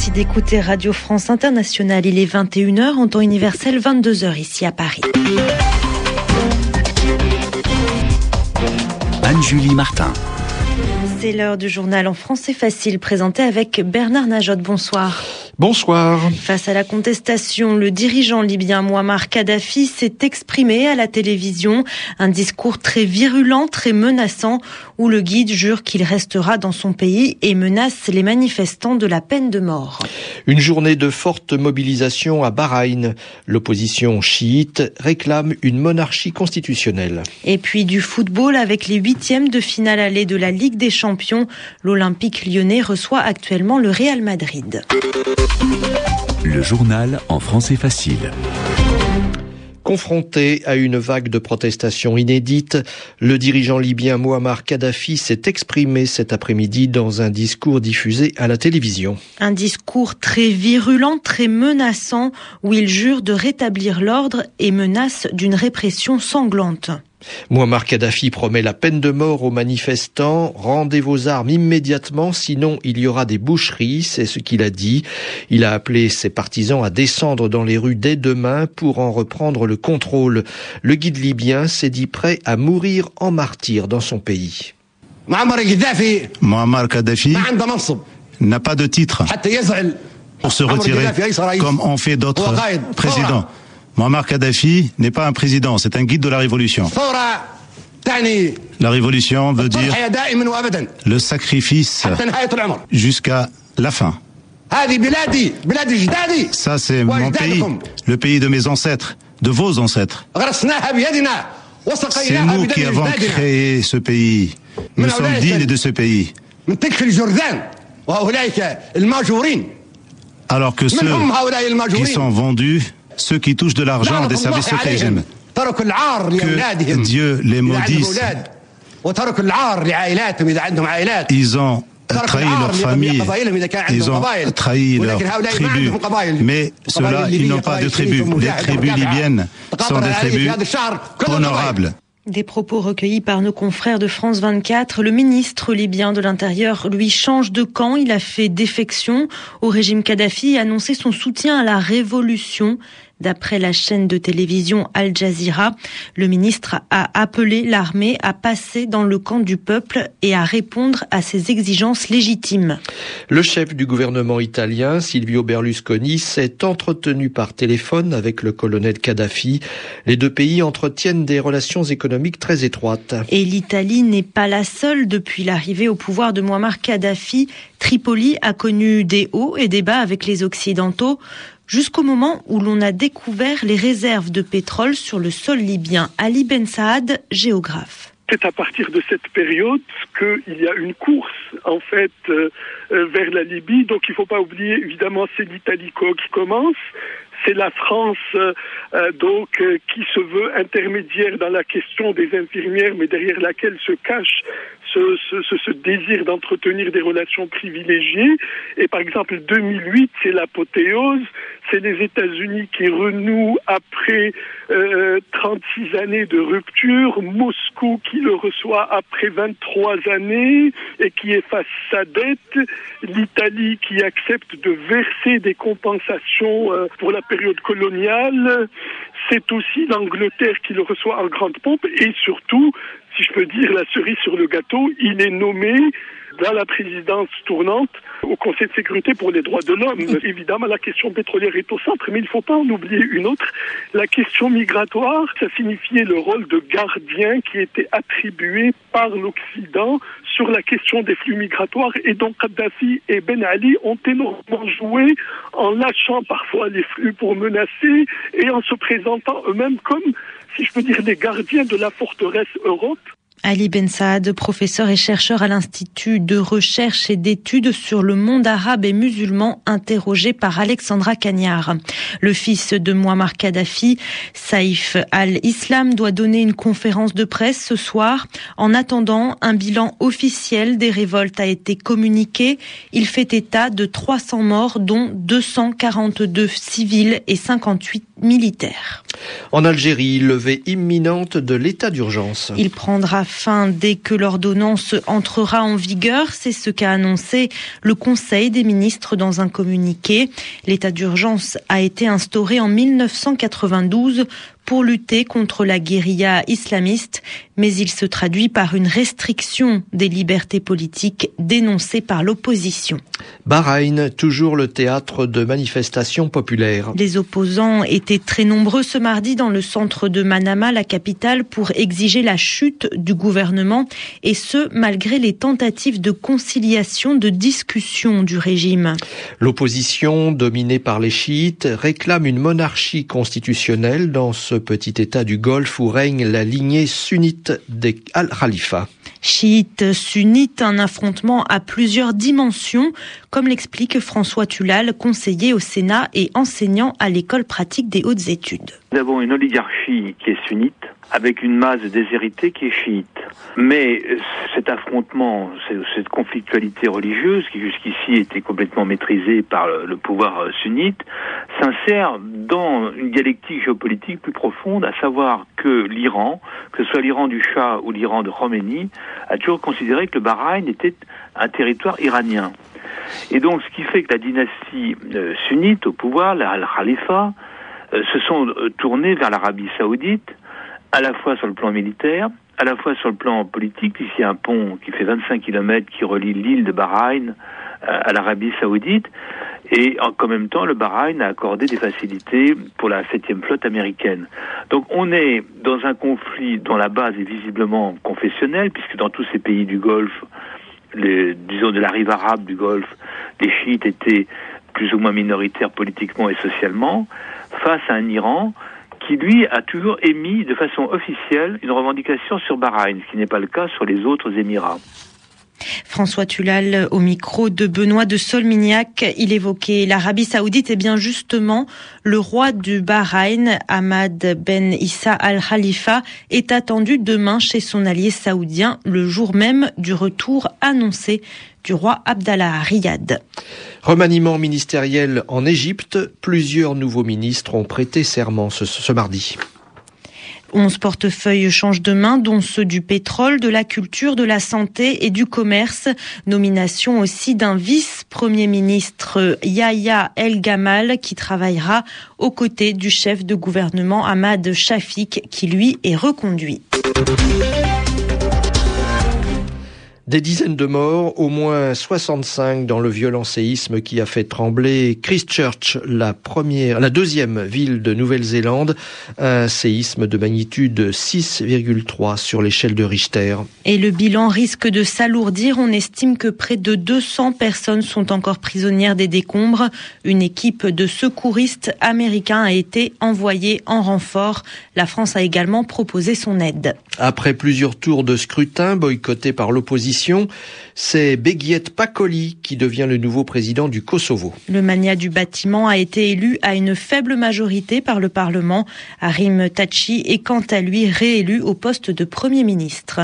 Merci d'écouter Radio France Internationale. Il est 21h en temps universel, 22h ici à Paris. Anne-Julie Martin. C'est l'heure du journal en français facile présenté avec Bernard Najot. Bonsoir. Bonsoir. Face à la contestation, le dirigeant libyen Muammar Kadhafi s'est exprimé à la télévision. Un discours très virulent, très menaçant, où le guide jure qu'il restera dans son pays et menace les manifestants de la peine de mort. Une journée de forte mobilisation à Bahreïn. L'opposition chiite réclame une monarchie constitutionnelle. Et puis du football avec les huitièmes de finale allée de la Ligue des Champions. L'Olympique lyonnais reçoit actuellement le Real Madrid. Le journal en français facile. Confronté à une vague de protestations inédites, le dirigeant libyen Muammar Kadhafi s'est exprimé cet après-midi dans un discours diffusé à la télévision. Un discours très virulent, très menaçant, où il jure de rétablir l'ordre et menace d'une répression sanglante. Muammar Kadhafi promet la peine de mort aux manifestants. Rendez vos armes immédiatement, sinon il y aura des boucheries, c'est ce qu'il a dit. Il a appelé ses partisans à descendre dans les rues dès demain pour en reprendre le contrôle. Le guide libyen s'est dit prêt à mourir en martyr dans son pays. Muammar Kadhafi n'a pas de titre pour se retirer comme ont fait d'autres présidents. Muammar Kadhafi n'est pas un président, c'est un guide de la révolution. La révolution veut dire le sacrifice jusqu'à la fin. Ça, c'est mon pays, le pays de mes ancêtres, de vos ancêtres. C'est nous qui avons créé ce pays. Nous sommes dignes de ce pays. Alors que ceux qui sont vendus ceux qui touchent de l'argent des services secrets. Que Dieu les maudisse. Ils ont trahi leur famille, ils ont trahi leur tribu. Mais ceux-là, ils n'ont pas de tribu. Les tribus libyennes sont des tribus honorables. Des propos recueillis par nos confrères de France 24. Le ministre libyen de l'Intérieur, lui, change de camp. Il a fait défection au régime Kadhafi et annoncé son soutien à la révolution. D'après la chaîne de télévision Al Jazeera, le ministre a appelé l'armée à passer dans le camp du peuple et à répondre à ses exigences légitimes. Le chef du gouvernement italien, Silvio Berlusconi, s'est entretenu par téléphone avec le colonel Kadhafi. Les deux pays entretiennent des relations économiques très étroites. Et l'Italie n'est pas la seule depuis l'arrivée au pouvoir de Muammar Kadhafi. Tripoli a connu des hauts et des bas avec les Occidentaux jusqu'au moment où l'on a découvert les réserves de pétrole sur le sol libyen. Ali Ben Saad, géographe. C'est à partir de cette période qu'il y a une course en fait euh, euh, vers la Libye. Donc il ne faut pas oublier évidemment c'est l'Italico qui commence, c'est la France euh, donc qui se veut intermédiaire dans la question des infirmières, mais derrière laquelle se cache ce, ce, ce désir d'entretenir des relations privilégiées. Et par exemple, 2008, c'est l'apothéose. C'est les États-Unis qui renouent après euh, 36 années de rupture, Moscou qui le reçoit après 23 années et qui efface sa dette, l'Italie qui accepte de verser des compensations euh, pour la période coloniale, c'est aussi l'Angleterre qui le reçoit en grande pompe et surtout, si je peux dire la cerise sur le gâteau, il est nommé dans la présidence tournante au Conseil de sécurité pour les droits de l'homme. Évidemment, la question pétrolière est au centre, mais il ne faut pas en oublier une autre. La question migratoire, ça signifiait le rôle de gardien qui était attribué par l'Occident sur la question des flux migratoires. Et donc, Kadhafi et Ben Ali ont énormément joué en lâchant parfois les flux pour menacer et en se présentant eux-mêmes comme, si je peux dire, des gardiens de la forteresse Europe. Ali Ben Saad, professeur et chercheur à l'Institut de recherche et d'études sur le monde arabe et musulman, interrogé par Alexandra Cagnard. Le fils de Muammar Kadhafi, Saïf al-Islam, doit donner une conférence de presse ce soir. En attendant, un bilan officiel des révoltes a été communiqué. Il fait état de 300 morts, dont 242 civils et 58 militaires. En Algérie, levée imminente de l'état d'urgence. Il prendra dès que l'ordonnance entrera en vigueur. C'est ce qu'a annoncé le Conseil des ministres dans un communiqué. L'état d'urgence a été instauré en 1992 pour lutter contre la guérilla islamiste, mais il se traduit par une restriction des libertés politiques dénoncée par l'opposition. Bahreïn, toujours le théâtre de manifestations populaires. Les opposants étaient très nombreux ce mardi dans le centre de Manama, la capitale, pour exiger la chute du gouvernement, et ce, malgré les tentatives de conciliation, de discussion du régime. L'opposition, dominée par les chiites, réclame une monarchie constitutionnelle dans ce petit État du Golfe où règne la lignée sunnite des Al-Khalifa. Chiite, sunnite, un affrontement à plusieurs dimensions, comme l'explique François Tulal, conseiller au Sénat et enseignant à l'école pratique des hautes études. Nous avons une oligarchie qui est sunnite, avec une masse déshéritée qui est chiite. Mais cet affrontement, cette conflictualité religieuse, qui jusqu'ici était complètement maîtrisée par le pouvoir sunnite, s'insère dans une dialectique géopolitique plus profonde, à savoir que l'Iran, que ce soit l'Iran du Shah ou l'Iran de Khomeini, a toujours considéré que le Bahreïn était un territoire iranien. Et donc, ce qui fait que la dynastie euh, sunnite au pouvoir, la Al-Khalifa, euh, se sont euh, tournés vers l'Arabie saoudite, à la fois sur le plan militaire, à la fois sur le plan politique, puisqu'il y a un pont qui fait 25 km qui relie l'île de Bahreïn à l'Arabie saoudite, et en, même temps, le Bahreïn a accordé des facilités pour la septième flotte américaine. Donc on est dans un conflit dont la base est visiblement confessionnelle, puisque dans tous ces pays du Golfe, disons de la rive arabe du Golfe, les chiites étaient plus ou moins minoritaires politiquement et socialement, face à un Iran qui, lui, a toujours émis de façon officielle une revendication sur Bahreïn, ce qui n'est pas le cas sur les autres Émirats. François Tulal au micro de Benoît de Solmignac. Il évoquait l'Arabie Saoudite et bien justement le roi du Bahreïn, Ahmad Ben Issa Al Khalifa, est attendu demain chez son allié saoudien le jour même du retour annoncé du roi Abdallah à Riyad. Remaniement ministériel en Égypte, plusieurs nouveaux ministres ont prêté serment ce mardi. 11 portefeuilles changent de main, dont ceux du pétrole, de la culture, de la santé et du commerce. Nomination aussi d'un vice-premier ministre Yahya El Gamal qui travaillera aux côtés du chef de gouvernement Ahmad Shafik qui lui est reconduit. Des dizaines de morts, au moins 65 dans le violent séisme qui a fait trembler Christchurch, la première, la deuxième ville de Nouvelle-Zélande. Un séisme de magnitude 6,3 sur l'échelle de Richter. Et le bilan risque de s'alourdir. On estime que près de 200 personnes sont encore prisonnières des décombres. Une équipe de secouristes américains a été envoyée en renfort. La France a également proposé son aide. Après plusieurs tours de scrutin boycottés par l'opposition, c'est Begiet Pakoli qui devient le nouveau président du Kosovo. Le mania du bâtiment a été élu à une faible majorité par le Parlement. Arim Tachi est quant à lui réélu au poste de Premier ministre.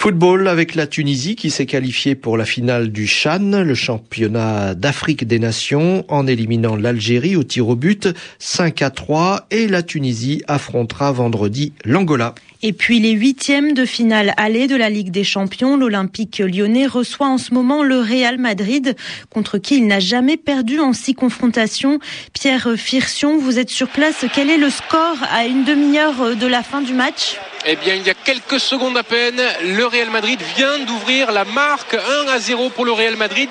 Football avec la Tunisie qui s'est qualifiée pour la finale du Chan, le championnat d'Afrique des Nations, en éliminant l'Algérie au tir au but 5 à 3 et la Tunisie affrontera vendredi l'Angola. Et puis les huitièmes de finale aller de la Ligue des Champions, l'Olympique lyonnais reçoit en ce moment le Real Madrid, contre qui il n'a jamais perdu en six confrontations. Pierre Firsion, vous êtes sur place. Quel est le score à une demi-heure de la fin du match? Eh bien, il y a quelques secondes à peine, le Real Madrid vient d'ouvrir la marque 1 à 0 pour le Real Madrid.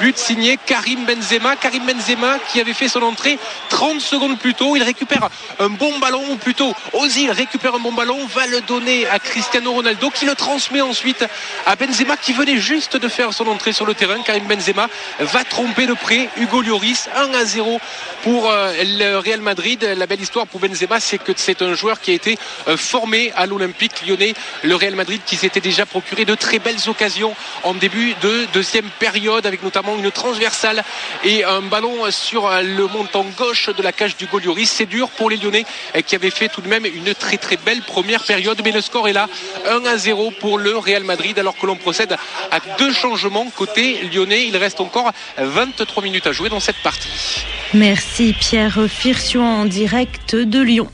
But signé Karim Benzema. Karim Benzema qui avait fait son entrée 30 secondes plus tôt. Il récupère un bon ballon, ou plutôt Ozil récupère un bon ballon, va le donner à Cristiano Ronaldo qui le transmet ensuite à Benzema qui venait juste de faire son entrée sur le terrain. Karim Benzema va tromper de près Hugo Lloris 1 à 0 pour euh, le Real Madrid. La belle histoire pour Benzema, c'est que c'est un joueur qui a été euh, formé à l'Olympique lyonnais. Le Real Madrid qui s'était déjà procuré de très belles occasions en début de deuxième période avec notamment une transversale et un ballon sur le montant gauche de la cage du Golioris. C'est dur pour les Lyonnais qui avaient fait tout de même une très très belle première période mais le score est là 1 à 0 pour le Real Madrid alors que l'on procède à deux changements côté lyonnais. Il reste encore 23 minutes à jouer dans cette partie. Merci Pierre Firsion en direct de Lyon.